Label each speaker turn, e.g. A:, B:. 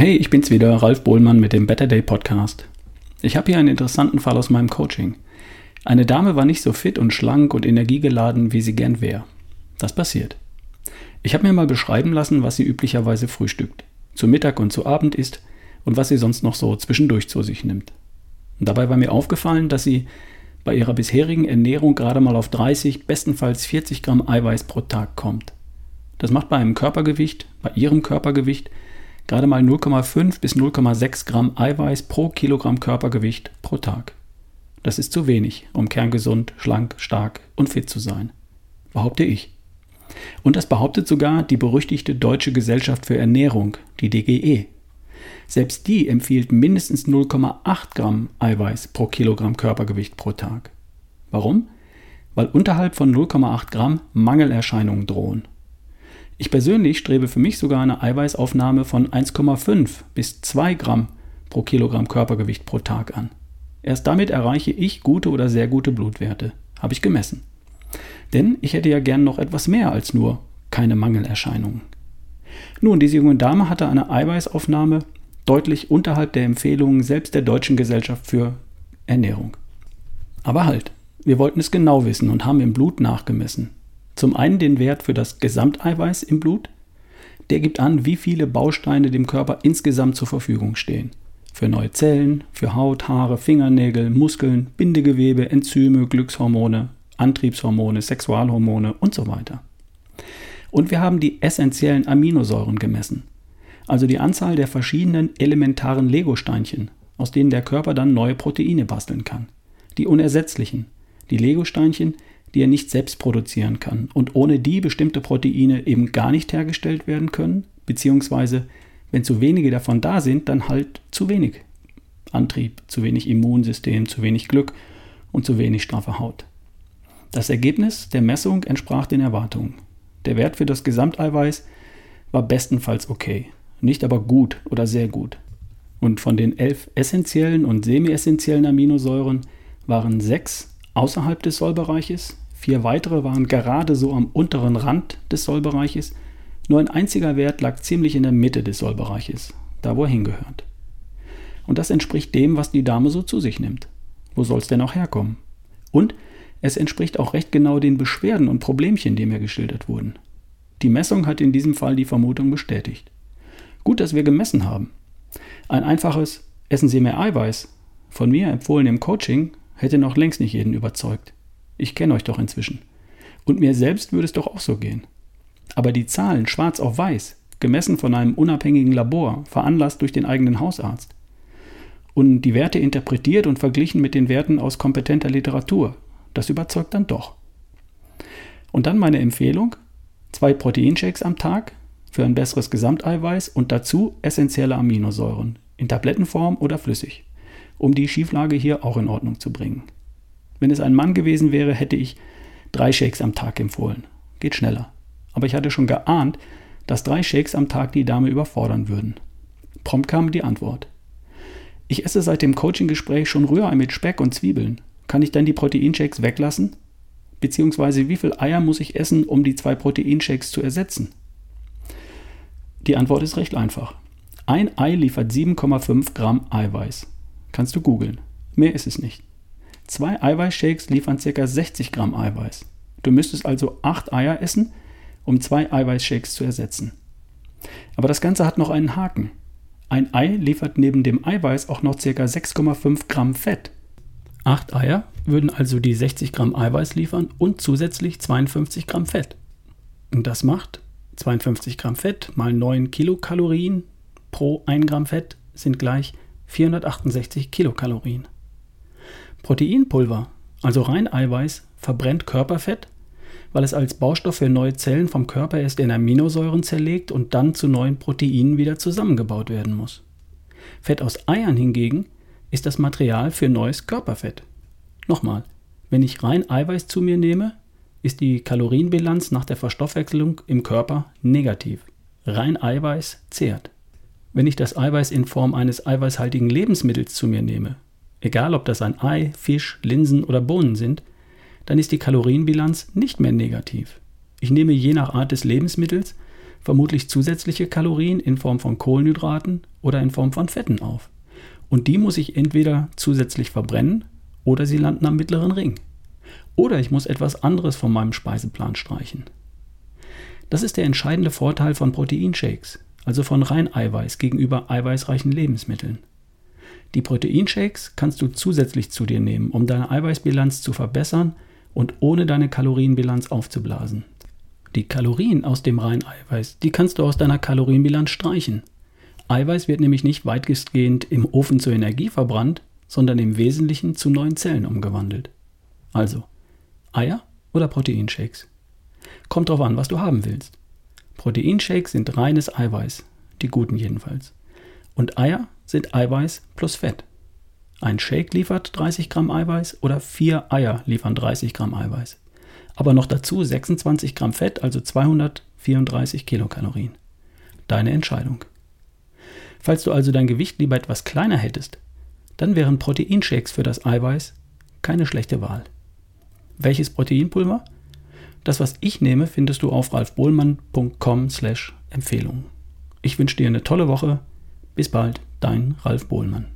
A: Hey, ich bin's wieder, Ralf Bohlmann mit dem Better Day Podcast. Ich habe hier einen interessanten Fall aus meinem Coaching. Eine Dame war nicht so fit und schlank und energiegeladen, wie sie gern wäre. Das passiert. Ich habe mir mal beschreiben lassen, was sie üblicherweise frühstückt, zu Mittag und zu Abend isst und was sie sonst noch so zwischendurch zu sich nimmt. Und dabei war mir aufgefallen, dass sie bei ihrer bisherigen Ernährung gerade mal auf 30, bestenfalls 40 Gramm Eiweiß pro Tag kommt. Das macht bei einem Körpergewicht, bei ihrem Körpergewicht, gerade mal 0,5 bis 0,6 Gramm Eiweiß pro Kilogramm Körpergewicht pro Tag. Das ist zu wenig, um kerngesund, schlank, stark und fit zu sein. Behaupte ich. Und das behauptet sogar die berüchtigte Deutsche Gesellschaft für Ernährung, die DGE. Selbst die empfiehlt mindestens 0,8 Gramm Eiweiß pro Kilogramm Körpergewicht pro Tag. Warum? Weil unterhalb von 0,8 Gramm Mangelerscheinungen drohen. Ich persönlich strebe für mich sogar eine Eiweißaufnahme von 1,5 bis 2 Gramm pro Kilogramm Körpergewicht pro Tag an. Erst damit erreiche ich gute oder sehr gute Blutwerte. Habe ich gemessen. Denn ich hätte ja gern noch etwas mehr als nur keine Mangelerscheinungen. Nun, diese junge Dame hatte eine Eiweißaufnahme deutlich unterhalb der Empfehlungen selbst der Deutschen Gesellschaft für Ernährung. Aber halt, wir wollten es genau wissen und haben im Blut nachgemessen. Zum einen den Wert für das Gesamteiweiß im Blut. Der gibt an, wie viele Bausteine dem Körper insgesamt zur Verfügung stehen. Für neue Zellen, für Haut, Haare, Fingernägel, Muskeln, Bindegewebe, Enzyme, Glückshormone, Antriebshormone, Sexualhormone und so weiter. Und wir haben die essentiellen Aminosäuren gemessen, also die Anzahl der verschiedenen elementaren Legosteinchen, aus denen der Körper dann neue Proteine basteln kann. Die unersetzlichen, die Legosteinchen, die er nicht selbst produzieren kann und ohne die bestimmte Proteine eben gar nicht hergestellt werden können, beziehungsweise wenn zu wenige davon da sind, dann halt zu wenig Antrieb, zu wenig Immunsystem, zu wenig Glück und zu wenig straffe Haut. Das Ergebnis der Messung entsprach den Erwartungen. Der Wert für das Gesamteiweiß war bestenfalls okay, nicht aber gut oder sehr gut. Und von den elf essentiellen und semi-essentiellen Aminosäuren waren sechs außerhalb des Sollbereiches, vier weitere waren gerade so am unteren Rand des Sollbereiches, nur ein einziger Wert lag ziemlich in der Mitte des Sollbereiches, da wo er hingehört. Und das entspricht dem, was die Dame so zu sich nimmt. Wo soll es denn auch herkommen? Und es entspricht auch recht genau den Beschwerden und Problemchen, die mir geschildert wurden. Die Messung hat in diesem Fall die Vermutung bestätigt. Gut, dass wir gemessen haben. Ein einfaches Essen Sie mehr Eiweiß, von mir empfohlen im Coaching, hätte noch längst nicht jeden überzeugt. Ich kenne euch doch inzwischen. Und mir selbst würde es doch auch so gehen. Aber die Zahlen schwarz auf weiß, gemessen von einem unabhängigen Labor, veranlasst durch den eigenen Hausarzt, und die Werte interpretiert und verglichen mit den Werten aus kompetenter Literatur, das überzeugt dann doch. Und dann meine Empfehlung: zwei Proteinshakes am Tag für ein besseres Gesamteiweiß und dazu essentielle Aminosäuren in Tablettenform oder flüssig um die Schieflage hier auch in Ordnung zu bringen. Wenn es ein Mann gewesen wäre, hätte ich drei Shakes am Tag empfohlen. Geht schneller. Aber ich hatte schon geahnt, dass drei Shakes am Tag die Dame überfordern würden. Prompt kam die Antwort. Ich esse seit dem Coaching-Gespräch schon Rührei mit Speck und Zwiebeln. Kann ich dann die Proteinshakes weglassen? Beziehungsweise wie viel Eier muss ich essen, um die zwei Proteinshakes zu ersetzen? Die Antwort ist recht einfach. Ein Ei liefert 7,5 Gramm Eiweiß. Kannst du googeln. Mehr ist es nicht. Zwei Eiweißshakes liefern ca. 60 Gramm Eiweiß. Du müsstest also acht Eier essen, um zwei Eiweißshakes zu ersetzen. Aber das Ganze hat noch einen Haken. Ein Ei liefert neben dem Eiweiß auch noch ca. 6,5 Gramm Fett. Acht Eier würden also die 60 Gramm Eiweiß liefern und zusätzlich 52 Gramm Fett. Und das macht 52 Gramm Fett mal 9 Kilokalorien pro 1 Gramm Fett sind gleich 468 Kilokalorien. Proteinpulver, also rein Eiweiß, verbrennt Körperfett, weil es als Baustoff für neue Zellen vom Körper erst in Aminosäuren zerlegt und dann zu neuen Proteinen wieder zusammengebaut werden muss. Fett aus Eiern hingegen ist das Material für neues Körperfett. Nochmal, wenn ich rein Eiweiß zu mir nehme, ist die Kalorienbilanz nach der Verstoffwechselung im Körper negativ. Rein Eiweiß zehrt. Wenn ich das Eiweiß in Form eines eiweißhaltigen Lebensmittels zu mir nehme, egal ob das ein Ei, Fisch, Linsen oder Bohnen sind, dann ist die Kalorienbilanz nicht mehr negativ. Ich nehme je nach Art des Lebensmittels vermutlich zusätzliche Kalorien in Form von Kohlenhydraten oder in Form von Fetten auf. Und die muss ich entweder zusätzlich verbrennen oder sie landen am mittleren Ring. Oder ich muss etwas anderes von meinem Speiseplan streichen. Das ist der entscheidende Vorteil von Proteinshakes, also von Reineiweiß gegenüber eiweißreichen Lebensmitteln. Die Proteinshakes kannst du zusätzlich zu dir nehmen, um deine Eiweißbilanz zu verbessern und ohne deine Kalorienbilanz aufzublasen. Die Kalorien aus dem Reineiweiß, die kannst du aus deiner Kalorienbilanz streichen. Eiweiß wird nämlich nicht weitgehend im Ofen zur Energie verbrannt, sondern im Wesentlichen zu neuen Zellen umgewandelt. Also, Eier oder Proteinshakes? Kommt drauf an, was du haben willst. Proteinshakes sind reines Eiweiß, die guten jedenfalls. Und Eier sind Eiweiß plus Fett. Ein Shake liefert 30 Gramm Eiweiß oder vier Eier liefern 30 Gramm Eiweiß. Aber noch dazu 26 Gramm Fett, also 234 Kilokalorien. Deine Entscheidung. Falls du also dein Gewicht lieber etwas kleiner hättest, dann wären Proteinshakes für das Eiweiß keine schlechte Wahl. Welches Proteinpulver? Das, was ich nehme, findest du auf ralfbohlmann.com slash Empfehlungen. Ich wünsche dir eine tolle Woche. Bis bald, dein Ralf Bohlmann.